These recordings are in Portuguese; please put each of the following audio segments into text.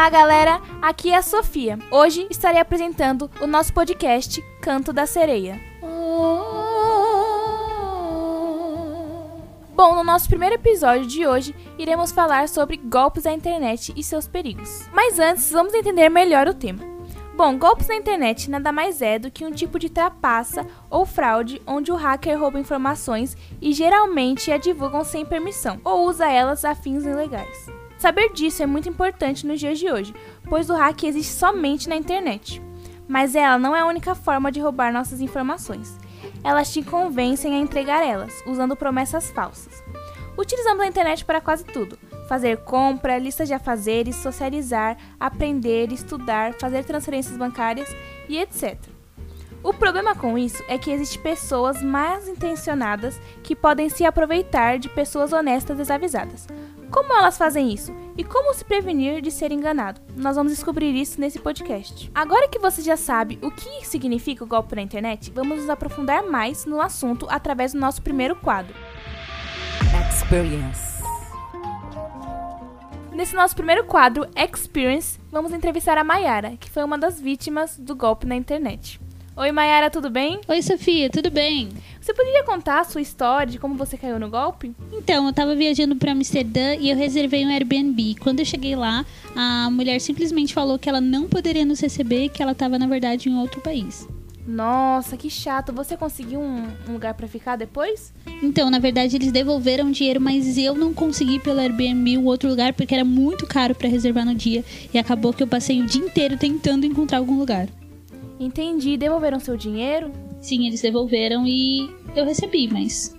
Olá, galera! Aqui é a Sofia. Hoje estarei apresentando o nosso podcast Canto da Sereia. Bom, no nosso primeiro episódio de hoje, iremos falar sobre golpes da internet e seus perigos. Mas antes, vamos entender melhor o tema. Bom, golpes na internet nada mais é do que um tipo de trapaça ou fraude onde o hacker rouba informações e geralmente a divulgam sem permissão ou usa elas a fins ilegais. Saber disso é muito importante nos dias de hoje, pois o hack existe somente na internet. Mas ela não é a única forma de roubar nossas informações. Elas te convencem a entregar elas, usando promessas falsas. Utilizamos a internet para quase tudo: fazer compra, listas de afazeres, socializar, aprender, estudar, fazer transferências bancárias e etc. O problema com isso é que existem pessoas mais intencionadas que podem se aproveitar de pessoas honestas desavisadas. Como elas fazem isso? E como se prevenir de ser enganado? Nós vamos descobrir isso nesse podcast. Agora que você já sabe o que significa o golpe na internet, vamos nos aprofundar mais no assunto através do nosso primeiro quadro. Experience. Nesse nosso primeiro quadro, Experience, vamos entrevistar a Mayara, que foi uma das vítimas do golpe na internet. Oi, Mayara, tudo bem? Oi, Sofia, tudo bem? Você poderia contar a sua história de como você caiu no golpe? Então, eu tava viajando para Amsterdã e eu reservei um Airbnb. Quando eu cheguei lá, a mulher simplesmente falou que ela não poderia nos receber, que ela tava na verdade em outro país. Nossa, que chato. Você conseguiu um, um lugar para ficar depois? Então, na verdade, eles devolveram dinheiro, mas eu não consegui pelo Airbnb o outro lugar porque era muito caro para reservar no dia e acabou que eu passei o dia inteiro tentando encontrar algum lugar. Entendi. Devolveram seu dinheiro? Sim, eles devolveram e eu recebi, mas.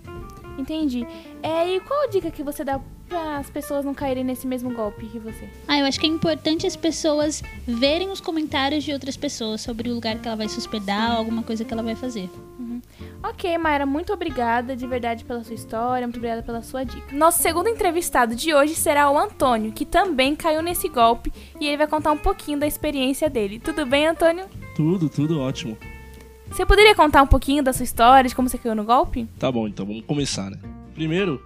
Entendi. É, e qual a dica que você dá para as pessoas não caírem nesse mesmo golpe que você? Ah, eu acho que é importante as pessoas verem os comentários de outras pessoas sobre o lugar que ela vai se hospedar alguma coisa que ela vai fazer. Uhum. Ok, Mayra, muito obrigada de verdade pela sua história, muito obrigada pela sua dica. Nosso segundo entrevistado de hoje será o Antônio, que também caiu nesse golpe e ele vai contar um pouquinho da experiência dele. Tudo bem, Antônio? Tudo, tudo ótimo. Você poderia contar um pouquinho da sua história, de como você caiu no golpe? Tá bom, então vamos começar, né? Primeiro,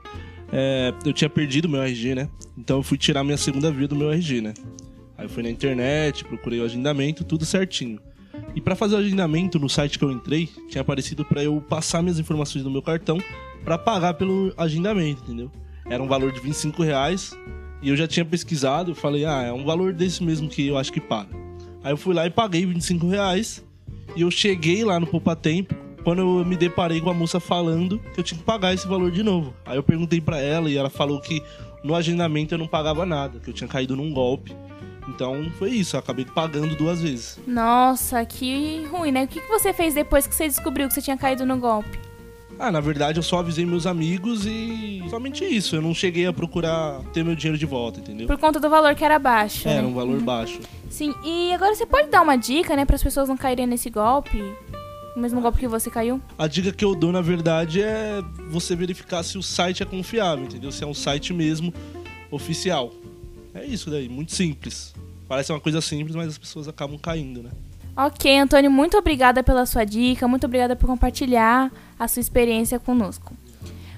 é, eu tinha perdido meu RG, né? Então eu fui tirar minha segunda via do meu RG, né? Aí eu fui na internet, procurei o agendamento, tudo certinho. E para fazer o agendamento no site que eu entrei, tinha aparecido para eu passar minhas informações do meu cartão para pagar pelo agendamento, entendeu? Era um valor de 25 reais e eu já tinha pesquisado, falei, ah, é um valor desse mesmo que eu acho que paga. Aí eu fui lá e paguei 25 reais. E eu cheguei lá no Poupa Tempo quando eu me deparei com a moça falando que eu tinha que pagar esse valor de novo. Aí eu perguntei para ela e ela falou que no agendamento eu não pagava nada, que eu tinha caído num golpe. Então foi isso, eu acabei pagando duas vezes. Nossa, que ruim, né? O que você fez depois que você descobriu que você tinha caído no golpe? Ah, na verdade eu só avisei meus amigos e somente isso. Eu não cheguei a procurar ter meu dinheiro de volta, entendeu? Por conta do valor que era baixo. Era né? um valor baixo. Sim, e agora você pode dar uma dica, né, para as pessoas não caírem nesse golpe? O mesmo golpe que você caiu? A dica que eu dou, na verdade, é você verificar se o site é confiável, entendeu? Se é um site mesmo oficial. É isso daí, muito simples. Parece uma coisa simples, mas as pessoas acabam caindo, né? Ok, Antônio, muito obrigada pela sua dica, muito obrigada por compartilhar a sua experiência conosco.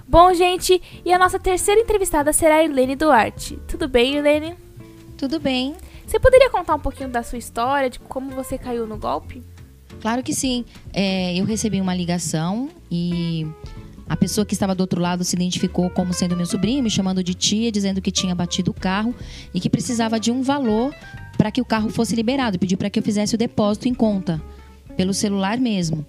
Bom, gente, e a nossa terceira entrevistada será a Irlene Duarte. Tudo bem, Irlene? Tudo bem. Você poderia contar um pouquinho da sua história, de como você caiu no golpe? Claro que sim. É, eu recebi uma ligação e a pessoa que estava do outro lado se identificou como sendo meu sobrinho, me chamando de tia, dizendo que tinha batido o carro e que precisava de um valor para que o carro fosse liberado. Pediu para que eu fizesse o depósito em conta, pelo celular mesmo.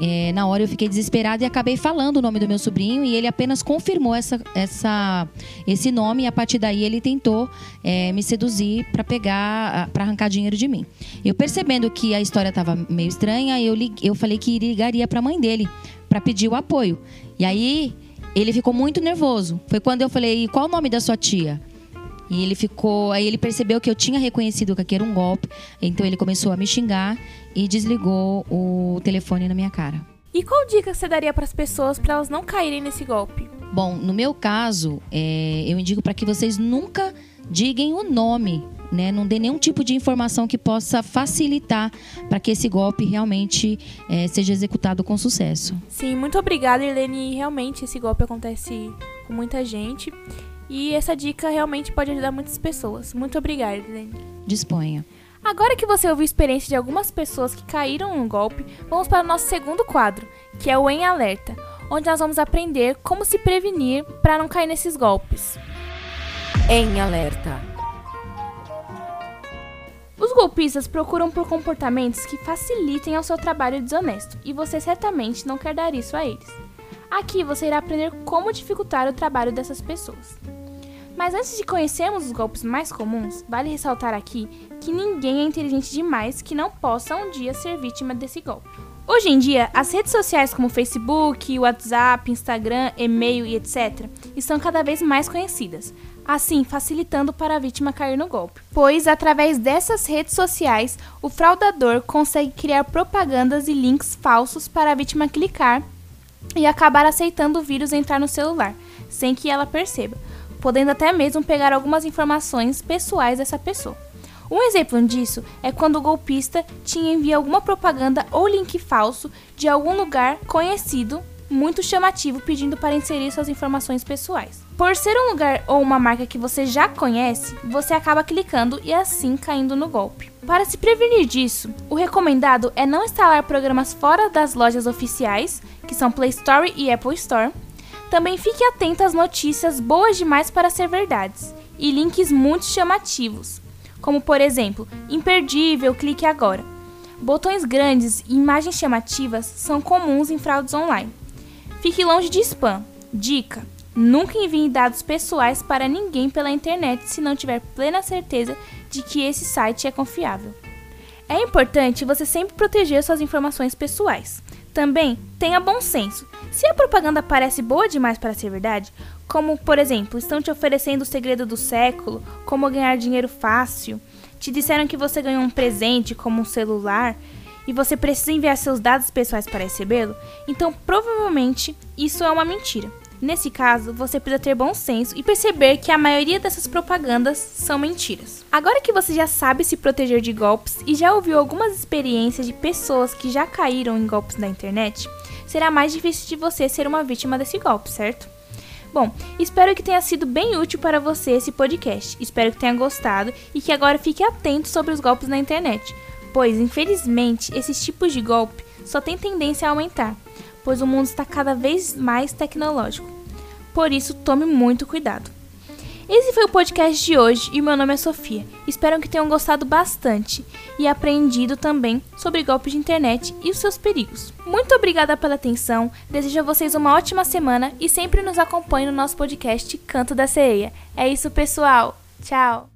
É, na hora eu fiquei desesperada e acabei falando o nome do meu sobrinho e ele apenas confirmou essa, essa, esse nome e a partir daí ele tentou é, me seduzir para pegar, para arrancar dinheiro de mim. Eu percebendo que a história estava meio estranha, eu, eu falei que ligaria para a mãe dele para pedir o apoio. E aí ele ficou muito nervoso. Foi quando eu falei: qual o nome da sua tia? E ele ficou. Aí ele percebeu que eu tinha reconhecido que aquilo era um golpe. Então ele começou a me xingar e desligou o telefone na minha cara. E qual dica você daria para as pessoas para elas não caírem nesse golpe? Bom, no meu caso, é, eu indico para que vocês nunca digam o nome, né? Não dê nenhum tipo de informação que possa facilitar para que esse golpe realmente é, seja executado com sucesso. Sim, muito obrigada, Helene. Realmente esse golpe acontece com muita gente. E essa dica realmente pode ajudar muitas pessoas. Muito obrigada, Helene. disponha. Agora que você ouviu a experiência de algumas pessoas que caíram no golpe, vamos para o nosso segundo quadro, que é o Em Alerta, onde nós vamos aprender como se prevenir para não cair nesses golpes. Em alerta. Os golpistas procuram por comportamentos que facilitem ao seu trabalho desonesto e você certamente não quer dar isso a eles. Aqui você irá aprender como dificultar o trabalho dessas pessoas. Mas antes de conhecermos os golpes mais comuns, vale ressaltar aqui que ninguém é inteligente demais que não possa um dia ser vítima desse golpe. Hoje em dia, as redes sociais como Facebook, WhatsApp, Instagram, e-mail e etc. estão cada vez mais conhecidas, assim facilitando para a vítima cair no golpe. Pois, através dessas redes sociais, o fraudador consegue criar propagandas e links falsos para a vítima clicar e acabar aceitando o vírus entrar no celular, sem que ela perceba, podendo até mesmo pegar algumas informações pessoais dessa pessoa. Um exemplo disso é quando o golpista te envia alguma propaganda ou link falso de algum lugar conhecido muito chamativo pedindo para inserir suas informações pessoais. Por ser um lugar ou uma marca que você já conhece, você acaba clicando e assim caindo no golpe. Para se prevenir disso, o recomendado é não instalar programas fora das lojas oficiais, que são Play Store e Apple Store. Também fique atento às notícias boas demais para ser verdades e links muito chamativos, como por exemplo, imperdível, clique agora. Botões grandes e imagens chamativas são comuns em fraudes online. Fique longe de spam. Dica: nunca envie dados pessoais para ninguém pela internet se não tiver plena certeza de que esse site é confiável. É importante você sempre proteger suas informações pessoais. Também tenha bom senso. Se a propaganda parece boa demais para ser verdade, como por exemplo, estão te oferecendo o segredo do século, como ganhar dinheiro fácil, te disseram que você ganhou um presente como um celular, e você precisa enviar seus dados pessoais para recebê-lo, então provavelmente isso é uma mentira. Nesse caso, você precisa ter bom senso e perceber que a maioria dessas propagandas são mentiras. Agora que você já sabe se proteger de golpes e já ouviu algumas experiências de pessoas que já caíram em golpes na internet, será mais difícil de você ser uma vítima desse golpe, certo? Bom, espero que tenha sido bem útil para você esse podcast. Espero que tenha gostado e que agora fique atento sobre os golpes na internet pois infelizmente esses tipos de golpe só têm tendência a aumentar, pois o mundo está cada vez mais tecnológico. Por isso, tome muito cuidado. Esse foi o podcast de hoje e meu nome é Sofia. Espero que tenham gostado bastante e aprendido também sobre golpes de internet e os seus perigos. Muito obrigada pela atenção, desejo a vocês uma ótima semana e sempre nos acompanhe no nosso podcast Canto da Sereia. É isso, pessoal. Tchau!